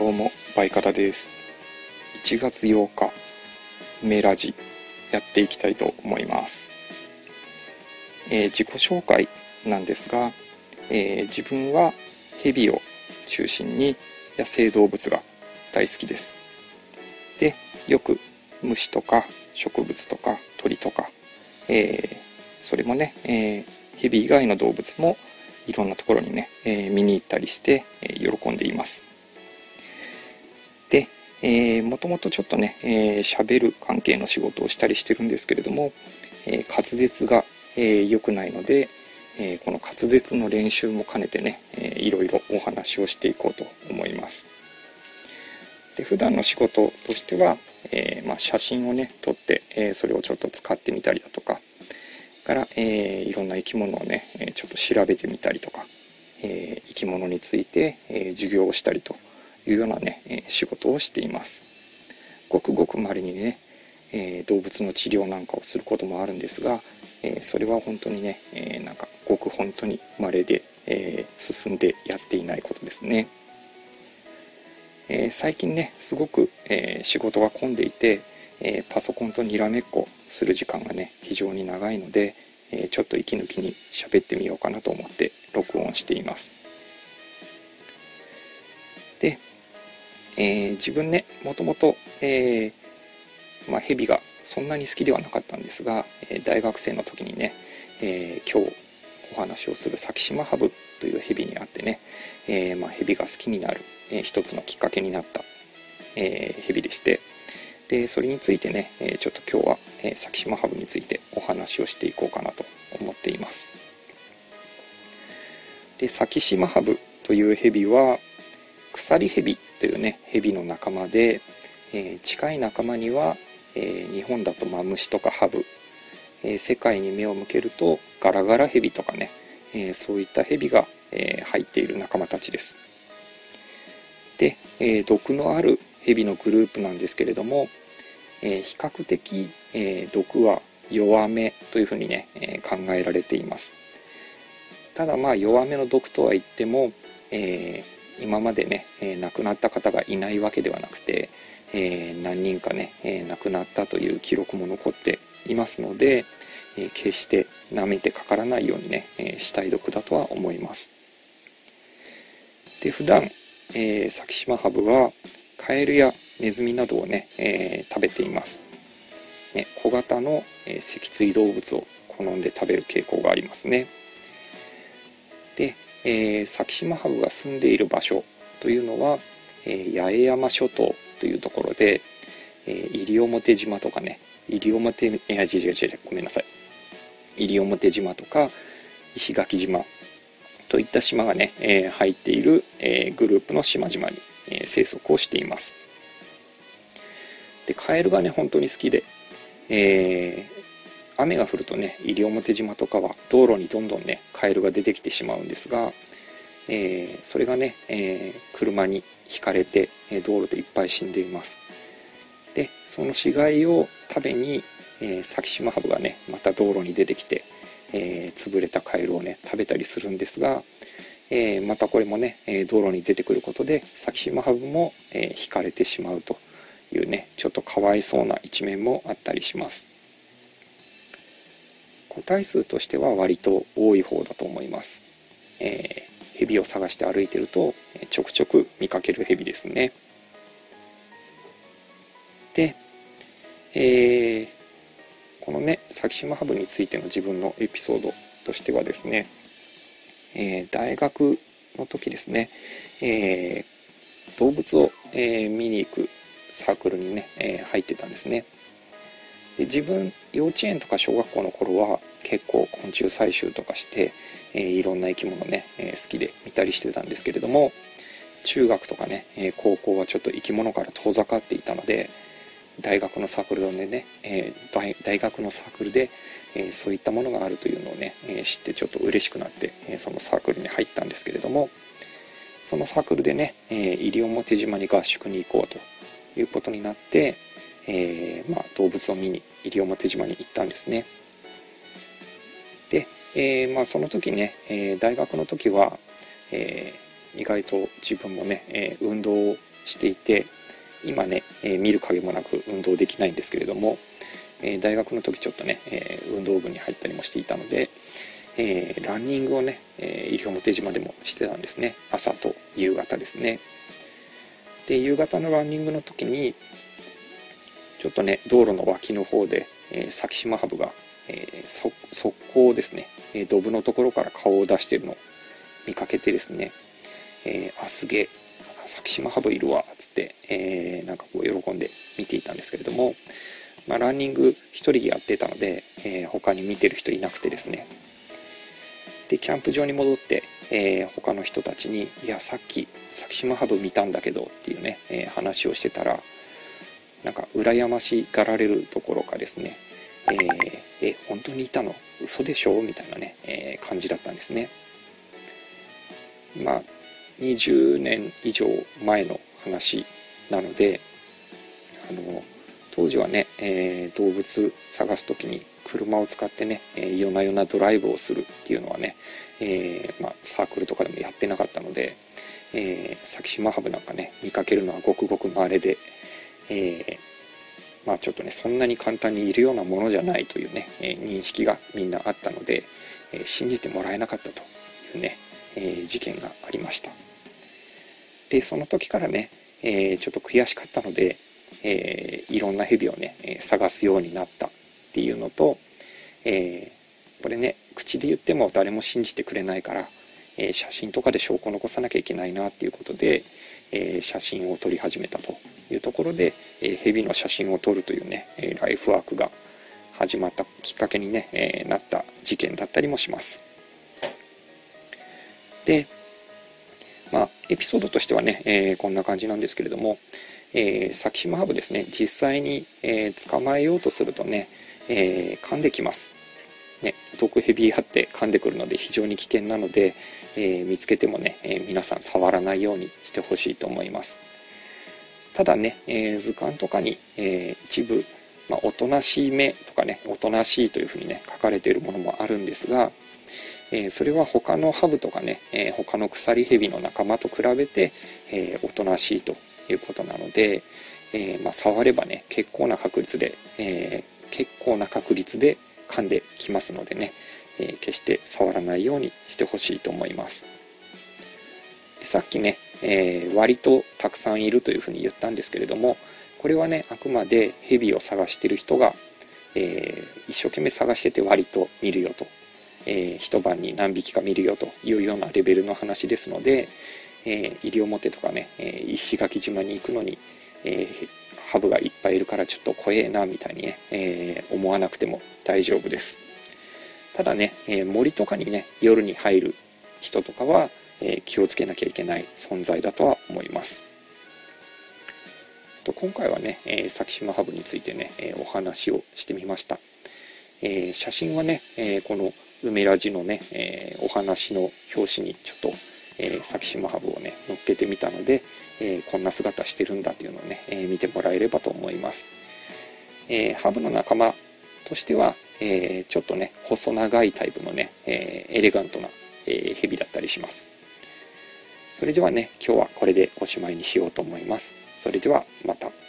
どうもバイカタです。1月8日メラジやっていきたいと思います、えー、自己紹介なんですが、えー、自分はヘビを中心に野生動物が大好きです。でよく虫とか植物とか鳥とか、えー、それもね、えー、ヘビ以外の動物もいろんなところにね、えー、見に行ったりして、えー、喜んでいます。で、えー、もともとちょっとね、えー、喋る関係の仕事をしたりしてるんですけれども、えー、滑舌が、えー、良くないので、えー、この滑舌の練習も兼ねてね、えー、いろいろお話をしていこうと思います。で普段の仕事としては、えーまあ、写真をね撮って、えー、それをちょっと使ってみたりだとかから、えー、いろんな生き物をね、えちょっと調べてみたりとか、えー、生き物について、え授業をしたりというようなね、え仕事をしています。ごくごくまれにね、え動物の治療なんかをすることもあるんですが、えそれは本当にね、えなんかごく本当に稀で、え進んでやっていないことですね、え最近ねすごく、え仕事が混んでいて、えパソコンとにらめっこする時間がね非常に長いので、えちょっと息抜きに喋ってみようかなと思って録音しています。えー、自分ねもともと、えー、まあ、ヘビがそんなに好きではなかったんですが、え大学生の時にね、え今日お話をするサキシマハブというヘビに会ってね、えー、まあ、ヘビが好きになる、えー、一つのきっかけになった、えー、ヘビでしてでそれについてね、えちょっと今日は、えサキシマハブについてお話をしていこうかなと思っています。でサキシマハブというヘビは鎖ヘビというねヘビの仲間で、え近い仲間には、え日本だとマムシとかハブ、え世界に目を向けるとガラガラヘビとかね、えそういったヘビが、え入っている仲間たちです。で、え毒のあるヘビのグループなんですけれども、え比較的、え毒は弱めというふうにね、え考えられています。ただまあ弱めの毒とは言っても、えー、今までね、え亡くなった方がいないわけではなくて、え、何人かね、え亡くなったという記録も残っていますので、え決して舐めてかからないようにね、え死体毒だとは思います。で普段、えー、サキシマハブはカエルやネズミなどをね、えー、食べています、ね、小型の、えー、脊椎動物を好んで食べる傾向がありますね。で、えー、サキシマハブが住んでいる場所というのは、えー、八重山諸島というところで、えー、西表島とかね西表いや違う違う違うごめんなさい。西表島とか石垣島といった島がね、えー、入っている、えー、グループの島々に、えー、生息をしています。でカエルがね本当に好きで、えー、雨が降るとね西表島とかは道路にどんどんねカエルが出てきてしまうんですが、えー、それがね、えー、車にひかれて道路でいっぱい死んでいます。でその死骸を食べに、えー、サキシマハブがねまた道路に出てきて、え、潰れたカエルをね食べたりするんですが、え、またこれもね道路に出てくることでサキシマハブも、えー、引かれてしまうというねちょっとかわいそうな一面もあったりします。個体数としては割と多い方だと思います、えー、蛇を探して歩いてるとちょくちょく見かける蛇ですね。で、えー、このねサキシマハブについての自分のエピソードとしてはですね、えー、大学の時ですね、えー、動物を、えー、見に行くサークルにね、えー、入ってたんですね。で自分幼稚園とか小学校の頃は結構昆虫採集とかして、えー、いろんな生き物ね、えー、好きで見たりしてたんですけれども中学とかね、え高校はちょっと生き物から遠ざかっていたので大学のサークルでね、え大学のサークルで、えそういったものがあるというのをね、え知ってちょっと嬉しくなって、えそのサークルに入ったんですけれどもそのサークルでね、え西表島に合宿に行こうということになって、えー、まあ、動物を見に西表島に行ったんですね。で、えー、まあ、その時ね、え大学の時は、え意外と自分もね、え運動をしていて今ね、え見る影もなく運動できないんですけれども、え大学の時ちょっとね、え運動部に入ったりもしていたので、えランニングをね、え西表島でもしてたんですね。朝と夕方ですね。で夕方のランニングの時にちょっとね道路の脇の方で、えー、先島ハブが、えー、速攻ですね、えー、ドブのところから顔を出してるのを見かけてですね、えー、あすげえ先島ハブいるわつって、えー、なんかこう喜んで見ていたんですけれども、まあ、ランニング1人でやってたので、えー、他に見てる人いなくてですね。でキャンプ場に戻って、えー、他の人たちに「いやさっき先島ハブ見たんだけど」っていうね、えー、話をしてたらなんか羨ましがられるところかですね「えー、え本当にいたの？嘘でしょ?」みたいなね、えー、感じだったんですね。まあ20年以上前の話なのであの当時はね、えー、動物探す時に車を使ってね、えー、夜な夜なドライブをするっていうのはね、えー、まあ、サークルとかでもやってなかったので、えー、先島ハブなんかね見かけるのはごくごく稀で、えまあちょっとねそんなに簡単にいるようなものじゃないというね、え認識がみんなあったので、え信じてもらえなかったというね、え事件がありました。でその時からね、えちょっと悔しかったのでえー、いろんな蛇をね、探すようになったっていうのと、え、これね口で言っても誰も信じてくれないから、え、写真とかで証拠を残さなきゃいけないなっていうことで、え写真を撮り始めたと。いうところで、え蛇の写真を撮るというね、えライフワークが始まったきっかけにね、えなった事件だったりもします。でまあエピソードとしてはね、えこんな感じなんですけれども、えー、サキシマハブですね実際に、えー、捕まえようとするとね、えー、噛んできます、ね、毒ヘビあって噛んでくるので非常に危険なので、え見つけてもね、え皆さん触らないようにしてほしいと思いますただね、え図鑑とかに、え一部、まあ、おとなしい目とかねおとなしいというふうにね書かれているものもあるんですがえそれは他のハブとかね、え他の鎖ヘビの仲間と比べて、えおとなしいということなので、えー、まあ、触ればね結構な確率で、えー、結構な確率で噛んできますのでね、え決して触らないようにしてほしいと思います。さっきね、え割とたくさんいるというふうに言ったんですけれどもこれはねあくまでヘビを探してる人が、え一生懸命探してて割と見るよと、え一晩に何匹か見るよというようなレベルの話ですので、えー、西表とかね、え、石垣島に行くのに、え、ハブがいっぱいいるからちょっと怖えなみたいにね、え、思わなくても大丈夫です。ただね、え森とかにね夜に入る人とかは、え気をつけなきゃいけない存在だとは思います。と今回はね、え先島ハブについてね、えお話をしてみました、え写真はね、えこの梅ラジのね、えお話の表紙にちょっとえー、先島ハブをね乗っけてみたので、えー、こんな姿してるんだというのをね、えー、見てもらえればと思います、えハブの仲間としては、えちょっとね細長いタイプのね、えエレガントな、えヘビだったりします。それではね今日はこれでおしまいにしようと思いますそれではまた。